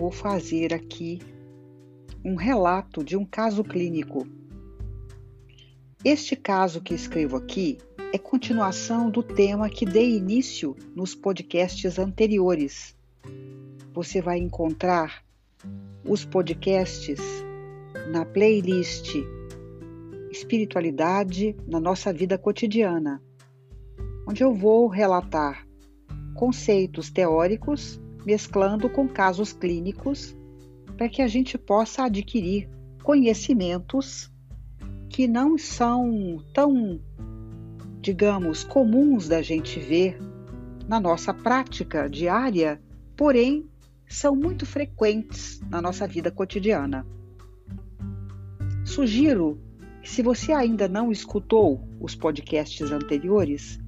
vou fazer aqui um relato de um caso clínico. Este caso que escrevo aqui é continuação do tema que dei início nos podcasts anteriores. Você vai encontrar os podcasts na playlist Espiritualidade na nossa vida cotidiana, onde eu vou relatar conceitos teóricos mesclando com casos clínicos para que a gente possa adquirir conhecimentos que não são tão, digamos, comuns da gente ver na nossa prática diária, porém são muito frequentes na nossa vida cotidiana. Sugiro que, se você ainda não escutou os podcasts anteriores,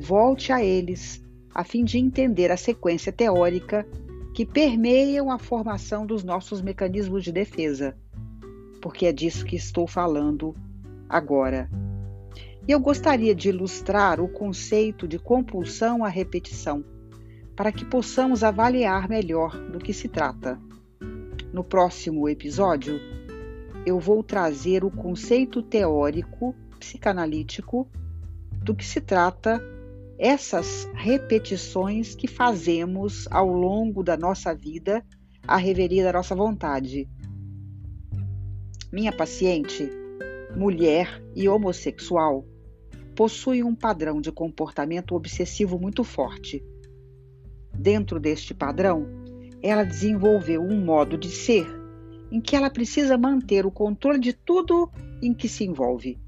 volte a eles a fim de entender a sequência teórica que permeiam a formação dos nossos mecanismos de defesa, porque é disso que estou falando agora. E eu gostaria de ilustrar o conceito de compulsão à repetição para que possamos avaliar melhor do que se trata. No próximo episódio, eu vou trazer o conceito teórico psicanalítico do que se trata essas repetições que fazemos ao longo da nossa vida à reveria da nossa vontade. Minha paciente, mulher e homossexual, possui um padrão de comportamento obsessivo muito forte Dentro deste padrão, ela desenvolveu um modo de ser em que ela precisa manter o controle de tudo em que se envolve.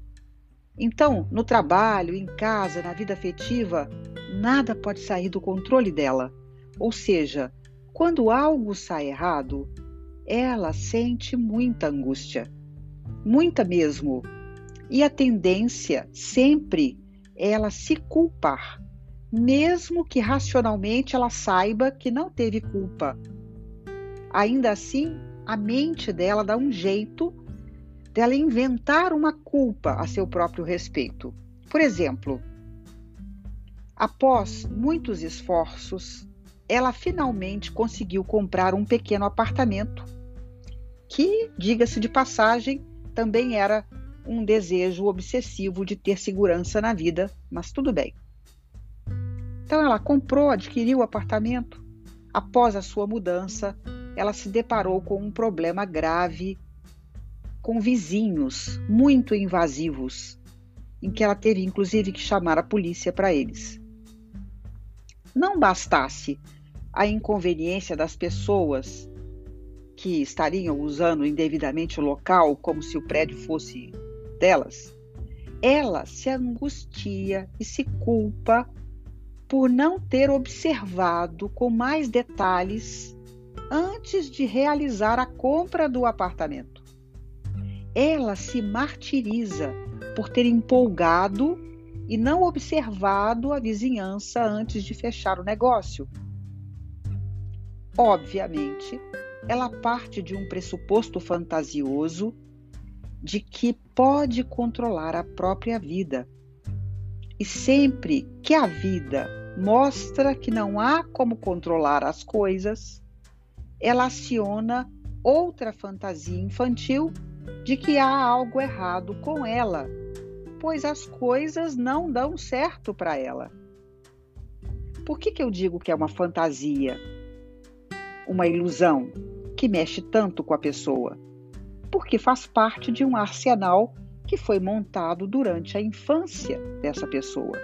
Então, no trabalho, em casa, na vida afetiva, nada pode sair do controle dela. Ou seja, quando algo sai errado, ela sente muita angústia. Muita mesmo. E a tendência sempre é ela se culpar mesmo que racionalmente ela saiba que não teve culpa. Ainda assim, a mente dela dá um jeito dela inventar uma culpa a seu próprio respeito. Por exemplo, após muitos esforços, ela finalmente conseguiu comprar um pequeno apartamento, que, diga-se de passagem, também era um desejo obsessivo de ter segurança na vida, mas tudo bem. Então ela comprou, adquiriu o apartamento. Após a sua mudança, ela se deparou com um problema grave com vizinhos muito invasivos, em que ela teve inclusive que chamar a polícia para eles. Não bastasse a inconveniência das pessoas que estariam usando indevidamente o local como se o prédio fosse delas, ela se angustia e se culpa por não ter observado com mais detalhes antes de realizar a compra do apartamento. Ela se martiriza por ter empolgado e não observado a vizinhança antes de fechar o negócio. Obviamente, ela parte de um pressuposto fantasioso de que pode controlar a própria vida e sempre que a vida mostra que não há como controlar as coisas, ela aciona outra fantasia infantil de que há algo errado com ela, pois as coisas não dão certo para ela. Por que, que eu digo que é uma fantasia? Uma ilusão que mexe tanto com a pessoa? Porque faz parte de um arsenal que foi montado durante a infância dessa pessoa.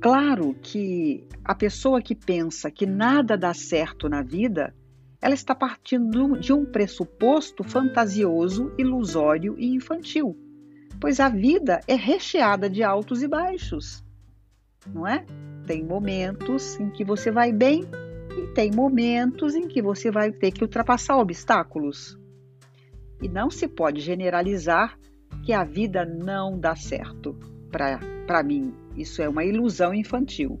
Claro que a pessoa que pensa que nada dá certo na vida, ela está partindo de um pressuposto fantasioso, ilusório e infantil, pois a vida é recheada de altos e baixos, não é? Tem momentos em que você vai bem e tem momentos em que você vai ter que ultrapassar obstáculos. E não se pode generalizar que a vida não dá certo. Para mim, isso é uma ilusão infantil.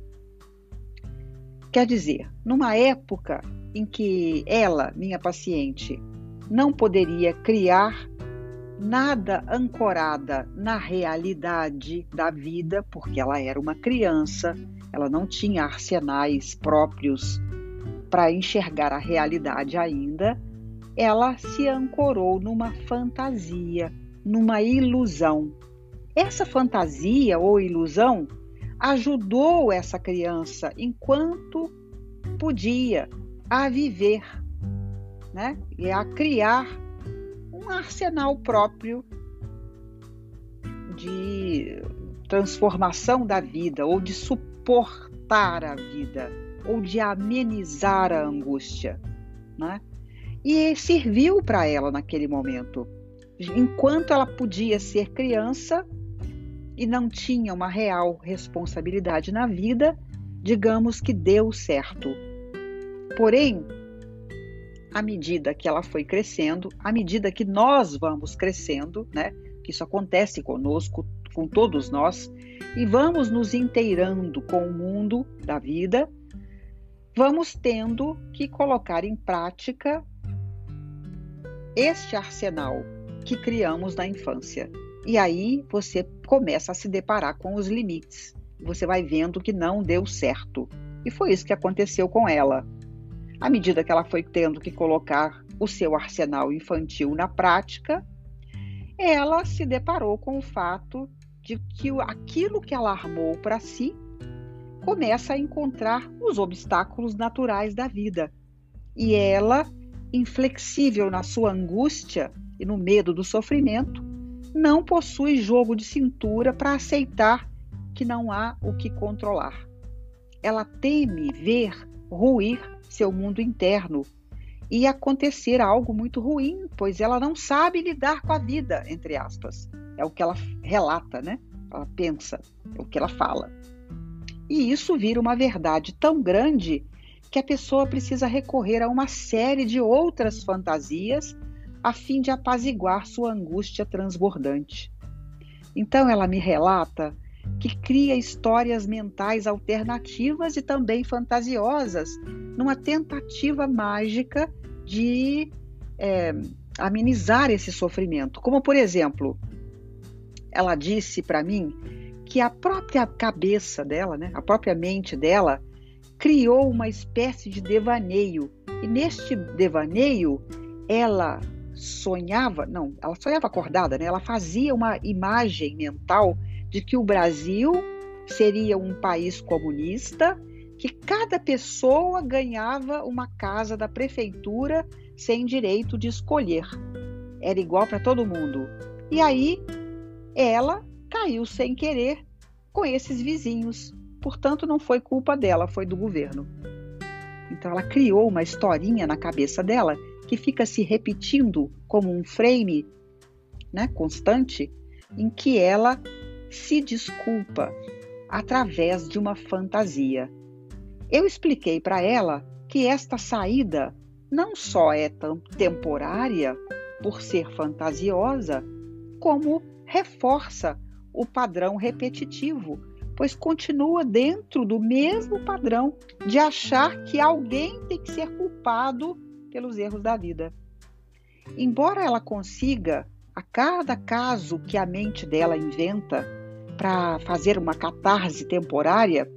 Quer dizer, numa época em que ela, minha paciente, não poderia criar nada ancorada na realidade da vida, porque ela era uma criança, ela não tinha arsenais próprios para enxergar a realidade ainda, ela se ancorou numa fantasia, numa ilusão. Essa fantasia ou ilusão ajudou essa criança enquanto podia a viver, né? E a criar um arsenal próprio de transformação da vida ou de suportar a vida ou de amenizar a angústia, né? E serviu para ela naquele momento. Enquanto ela podia ser criança e não tinha uma real responsabilidade na vida, digamos que deu certo. Porém, à medida que ela foi crescendo, à medida que nós vamos crescendo, né? Que isso acontece conosco, com todos nós, e vamos nos inteirando com o mundo da vida, vamos tendo que colocar em prática este arsenal que criamos na infância. E aí você começa a se deparar com os limites. Você vai vendo que não deu certo. E foi isso que aconteceu com ela. À medida que ela foi tendo que colocar o seu arsenal infantil na prática, ela se deparou com o fato de que aquilo que ela armou para si começa a encontrar os obstáculos naturais da vida. E ela, inflexível na sua angústia e no medo do sofrimento, não possui jogo de cintura para aceitar que não há o que controlar. Ela teme ver ruir seu mundo interno e acontecer algo muito ruim, pois ela não sabe lidar com a vida, entre aspas. É o que ela relata, né? Ela pensa, é o que ela fala. E isso vira uma verdade tão grande que a pessoa precisa recorrer a uma série de outras fantasias a fim de apaziguar sua angústia transbordante. Então ela me relata que cria histórias mentais alternativas e também fantasiosas, numa tentativa mágica de é, amenizar esse sofrimento. Como, por exemplo, ela disse para mim que a própria cabeça dela, né, a própria mente dela, criou uma espécie de devaneio. E neste devaneio, ela sonhava, não, ela sonhava acordada, né? Ela fazia uma imagem mental de que o Brasil seria um país comunista, que cada pessoa ganhava uma casa da prefeitura sem direito de escolher. Era igual para todo mundo. E aí ela caiu sem querer com esses vizinhos. Portanto, não foi culpa dela, foi do governo. Então, ela criou uma historinha na cabeça dela que fica se repetindo como um frame né, constante, em que ela se desculpa através de uma fantasia. Eu expliquei para ela que esta saída não só é temporária por ser fantasiosa, como reforça o padrão repetitivo, pois continua dentro do mesmo padrão de achar que alguém tem que ser culpado pelos erros da vida. Embora ela consiga, a cada caso que a mente dela inventa para fazer uma catarse temporária,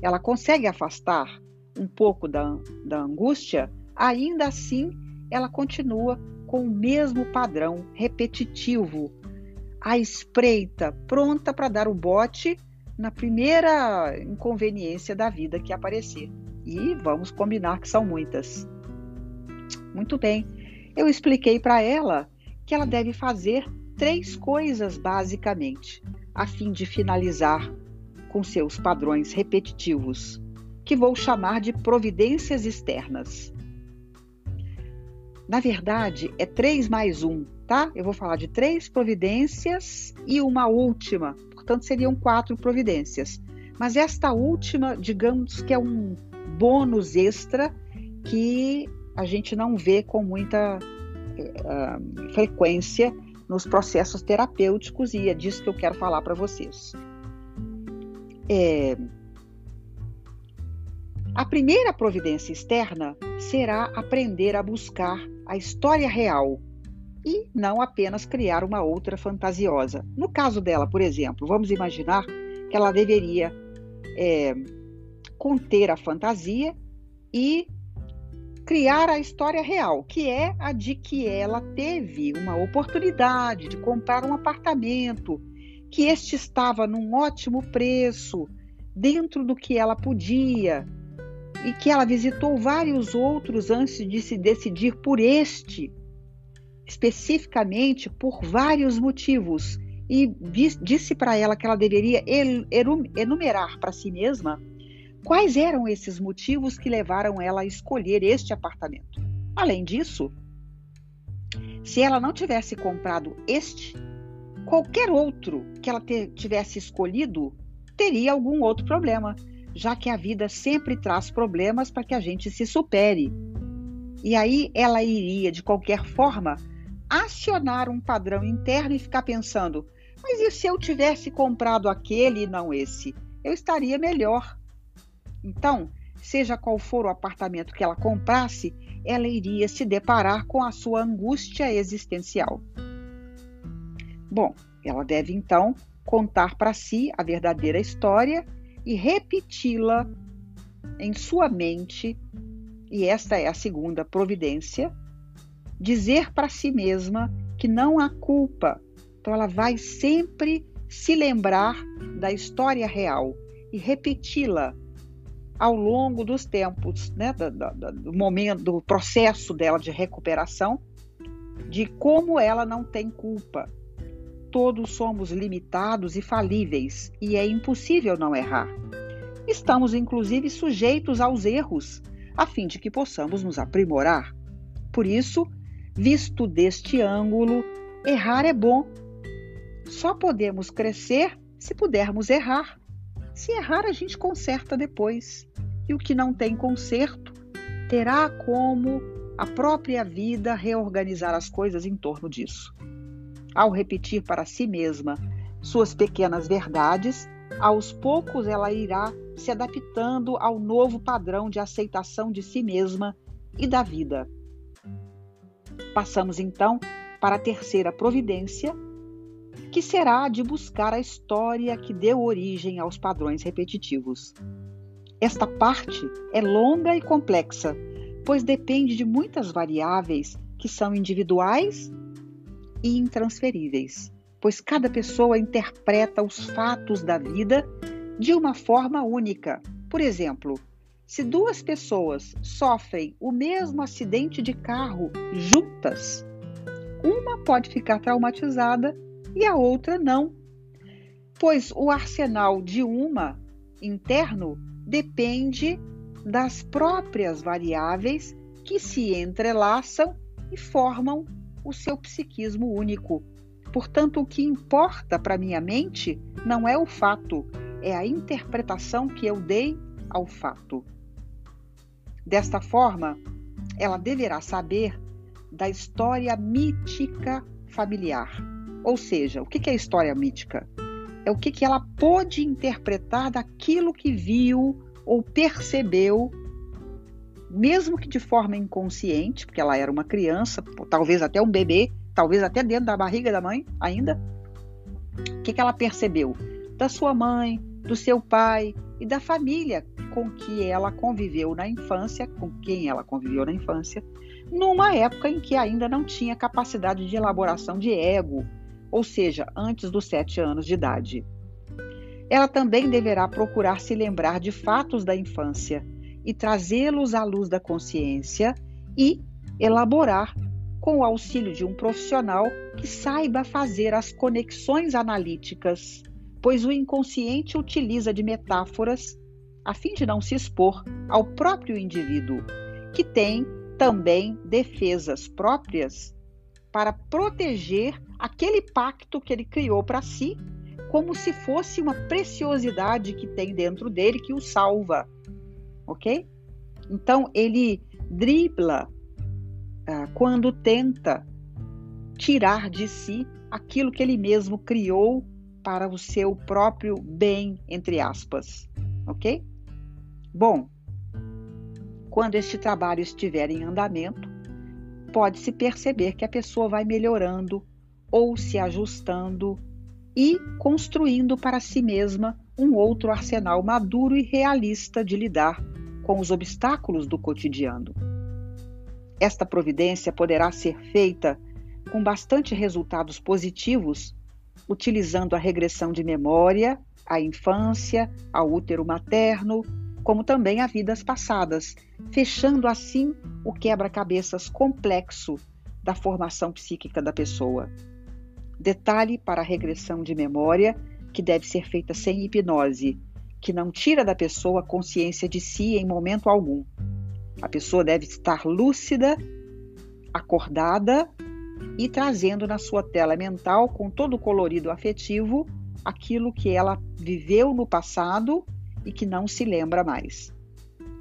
ela consegue afastar um pouco da, da angústia, ainda assim ela continua com o mesmo padrão repetitivo à espreita, pronta para dar o bote na primeira inconveniência da vida que aparecer. E vamos combinar que são muitas. Muito bem, eu expliquei para ela que ela deve fazer três coisas basicamente, a fim de finalizar com seus padrões repetitivos, que vou chamar de providências externas. Na verdade, é três mais um, tá? Eu vou falar de três providências e uma última, portanto seriam quatro providências. Mas esta última, digamos que é um bônus extra que a gente não vê com muita uh, frequência nos processos terapêuticos e é disso que eu quero falar para vocês. É, a primeira providência externa será aprender a buscar a história real e não apenas criar uma outra fantasiosa. No caso dela, por exemplo, vamos imaginar que ela deveria é, conter a fantasia e criar a história real, que é a de que ela teve uma oportunidade de comprar um apartamento, que este estava num ótimo preço, dentro do que ela podia, e que ela visitou vários outros antes de se decidir por este, especificamente por vários motivos, e disse para ela que ela deveria enumerar para si mesma quais eram esses motivos que levaram ela a escolher este apartamento. Além disso, se ela não tivesse comprado este, qualquer outro que ela tivesse escolhido teria algum outro problema, já que a vida sempre traz problemas para que a gente se supere. E aí ela iria, de qualquer forma, acionar um padrão interno e ficar pensando: mas e se eu tivesse comprado aquele e não esse? Eu estaria melhor. Então, seja qual for o apartamento que ela comprasse, ela iria se deparar com a sua angústia existencial. Bom, ela deve então contar para si a verdadeira história e repeti-la em sua mente, e esta é a segunda providência, dizer para si mesma que não há culpa. Então ela vai sempre se lembrar da história real e repeti-la ao longo dos tempos, né, do, do, do, momento, do processo dela de recuperação, de como ela não tem culpa. Todos somos limitados e falíveis e é impossível não errar. Estamos, inclusive, sujeitos aos erros, a fim de que possamos nos aprimorar. Por isso, visto deste ângulo, errar é bom. Só podemos crescer se pudermos errar. Se errar, a gente conserta depois. E o que não tem conserto terá como a própria vida reorganizar as coisas em torno disso. Ao repetir para si mesma suas pequenas verdades, aos poucos ela irá se adaptando ao novo padrão de aceitação de si mesma e da vida. Passamos então para a terceira providência, que será de buscar a história que deu origem aos padrões repetitivos. Esta parte é longa e complexa, pois depende de muitas variáveis que são individuais e intransferíveis, pois cada pessoa interpreta os fatos da vida de uma forma única. Por exemplo, se duas pessoas sofrem o mesmo acidente de carro juntas, uma pode ficar traumatizada e a outra não, pois o arsenal de uma interno depende das próprias variáveis que se entrelaçam e formam o seu psiquismo único. Portanto, o que importa para minha mente não é o fato, é a interpretação que eu dei ao fato. Desta forma, ela deverá saber da história mítica familiar ou seja, o que é história mítica? É o que ela pôde interpretar daquilo que viu ou percebeu, mesmo que de forma inconsciente, porque ela era uma criança, talvez até um bebê, talvez até dentro da barriga da mãe ainda. O que ela percebeu? Da sua mãe, do seu pai e da família com que ela conviveu na infância, com quem ela conviveu na infância, numa época em que ainda não tinha capacidade de elaboração de ego, ou seja, antes dos sete anos de idade. Ela também deverá procurar se lembrar de fatos da infância e trazê-los à luz da consciência e elaborar com o auxílio de um profissional que saiba fazer as conexões analíticas, pois o inconsciente utiliza de metáforas a fim de não se expor ao próprio indivíduo, que tem também defesas próprias para proteger aquele pacto que ele criou para si, como se fosse uma preciosidade que tem dentro dele que o salva, ok? Então ele dribla ah, quando tenta tirar de si aquilo que ele mesmo criou para o seu próprio bem, entre aspas, ok? Bom, quando este trabalho estiver em andamento, pode-se perceber que a pessoa vai melhorando ou se ajustando e construindo para si mesma um outro arsenal maduro e realista de lidar com os obstáculos do cotidiano. Esta providência poderá ser feita com bastante resultados positivos, utilizando a regressão de memória à infância, ao útero materno, como também a vidas passadas, fechando assim o quebra-cabeças complexo da formação psíquica da pessoa. Detalhe para a regressão de memória, que deve ser feita sem hipnose, que não tira da pessoa consciência de si em momento algum. A pessoa deve estar lúcida, acordada e trazendo na sua tela mental, com todo o colorido afetivo, aquilo que ela viveu no passado e que não se lembra mais.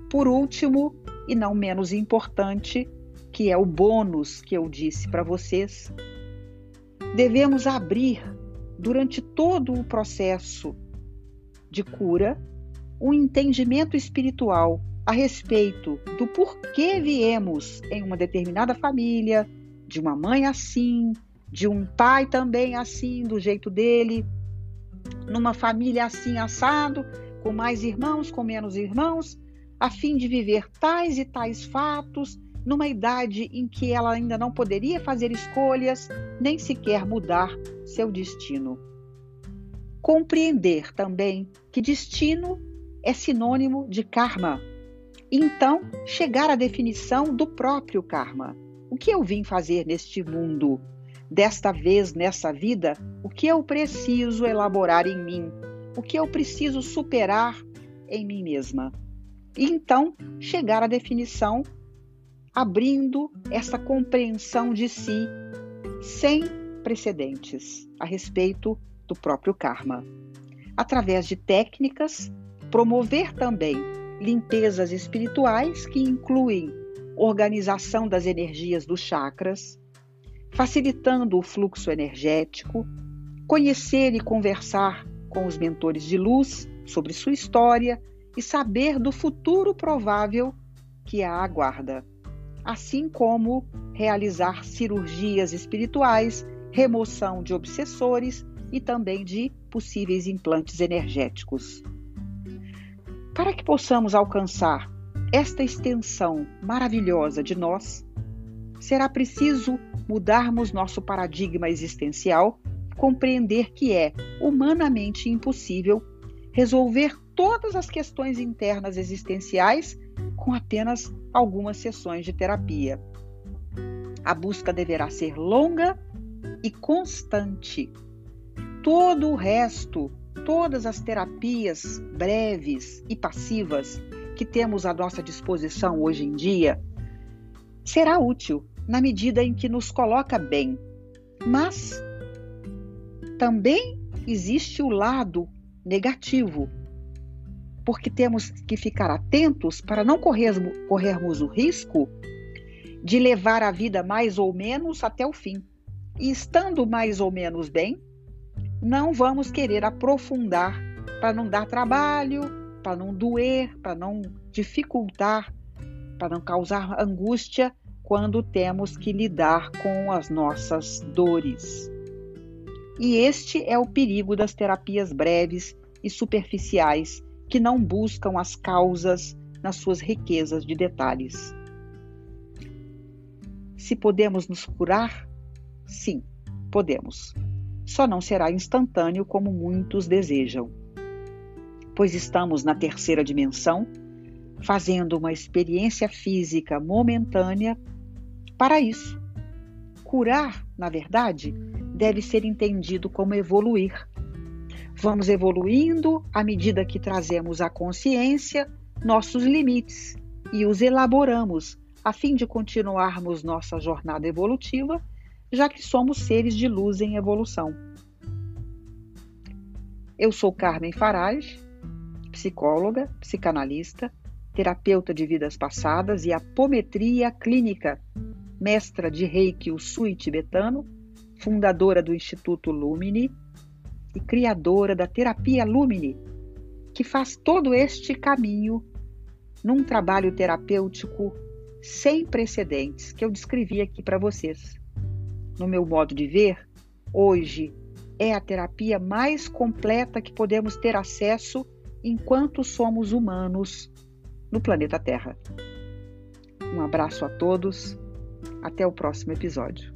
Por último, e não menos importante, que é o bônus que eu disse para vocês, devemos abrir durante todo o processo de cura um entendimento espiritual a respeito do porquê viemos em uma determinada família, de uma mãe assim, de um pai também assim, do jeito dele, numa família assim assado, com mais irmãos, com menos irmãos, a fim de viver tais e tais fatos, numa idade em que ela ainda não poderia fazer escolhas, nem sequer mudar seu destino. Compreender também que destino é sinônimo de karma. Então, chegar à definição do próprio karma. O que eu vim fazer neste mundo? Desta vez, nessa vida, o que eu preciso elaborar em mim? O que eu preciso superar em mim mesma? E então chegar à definição, abrindo essa compreensão de si sem precedentes a respeito do próprio karma. Através de técnicas, promover também limpezas espirituais que incluem organização das energias dos chakras, facilitando o fluxo energético, conhecer e conversar com os mentores de luz sobre sua história e saber do futuro provável que a aguarda, assim como realizar cirurgias espirituais, remoção de obsessores e também de possíveis implantes energéticos. Para que possamos alcançar esta extensão maravilhosa de nós, será preciso mudarmos nosso paradigma existencial, compreender que é humanamente impossível resolver todas as questões internas existenciais com apenas algumas sessões de terapia. A busca deverá ser longa e constante. Todo o resto, todas as terapias breves e passivas que temos à nossa disposição hoje em dia será útil na medida em que nos coloca bem. Mas também existe o lado negativo, porque temos que ficar atentos para não corrermos, corrermos o risco de levar a vida mais ou menos até o fim. E estando mais ou menos bem, não vamos querer aprofundar para não dar trabalho, para não doer, para não dificultar, para não causar angústia quando temos que lidar com as nossas dores. E este é o perigo das terapias breves e superficiais que não buscam as causas nas suas riquezas de detalhes. Se podemos nos curar? Sim, podemos. Só não será instantâneo como muitos desejam pois estamos na terceira dimensão, fazendo uma experiência física momentânea para isso. Curar, na verdade, deve ser entendido como evoluir. Vamos evoluindo à medida que trazemos à consciência nossos limites e os elaboramos a fim de continuarmos nossa jornada evolutiva, já que somos seres de luz em evolução. Eu sou Carmen Farage psicóloga, psicanalista, terapeuta de vidas passadas e apometria clínica, mestra de Reiki Usui tibetano, fundadora do Instituto Lumini e criadora da terapia Lumini, que faz todo este caminho num trabalho terapêutico sem precedentes que eu descrevi aqui para vocês. No meu modo de ver, hoje é a terapia mais completa que podemos ter acesso enquanto somos humanos no planeta Terra. Um abraço a todos Até o próximo episódio.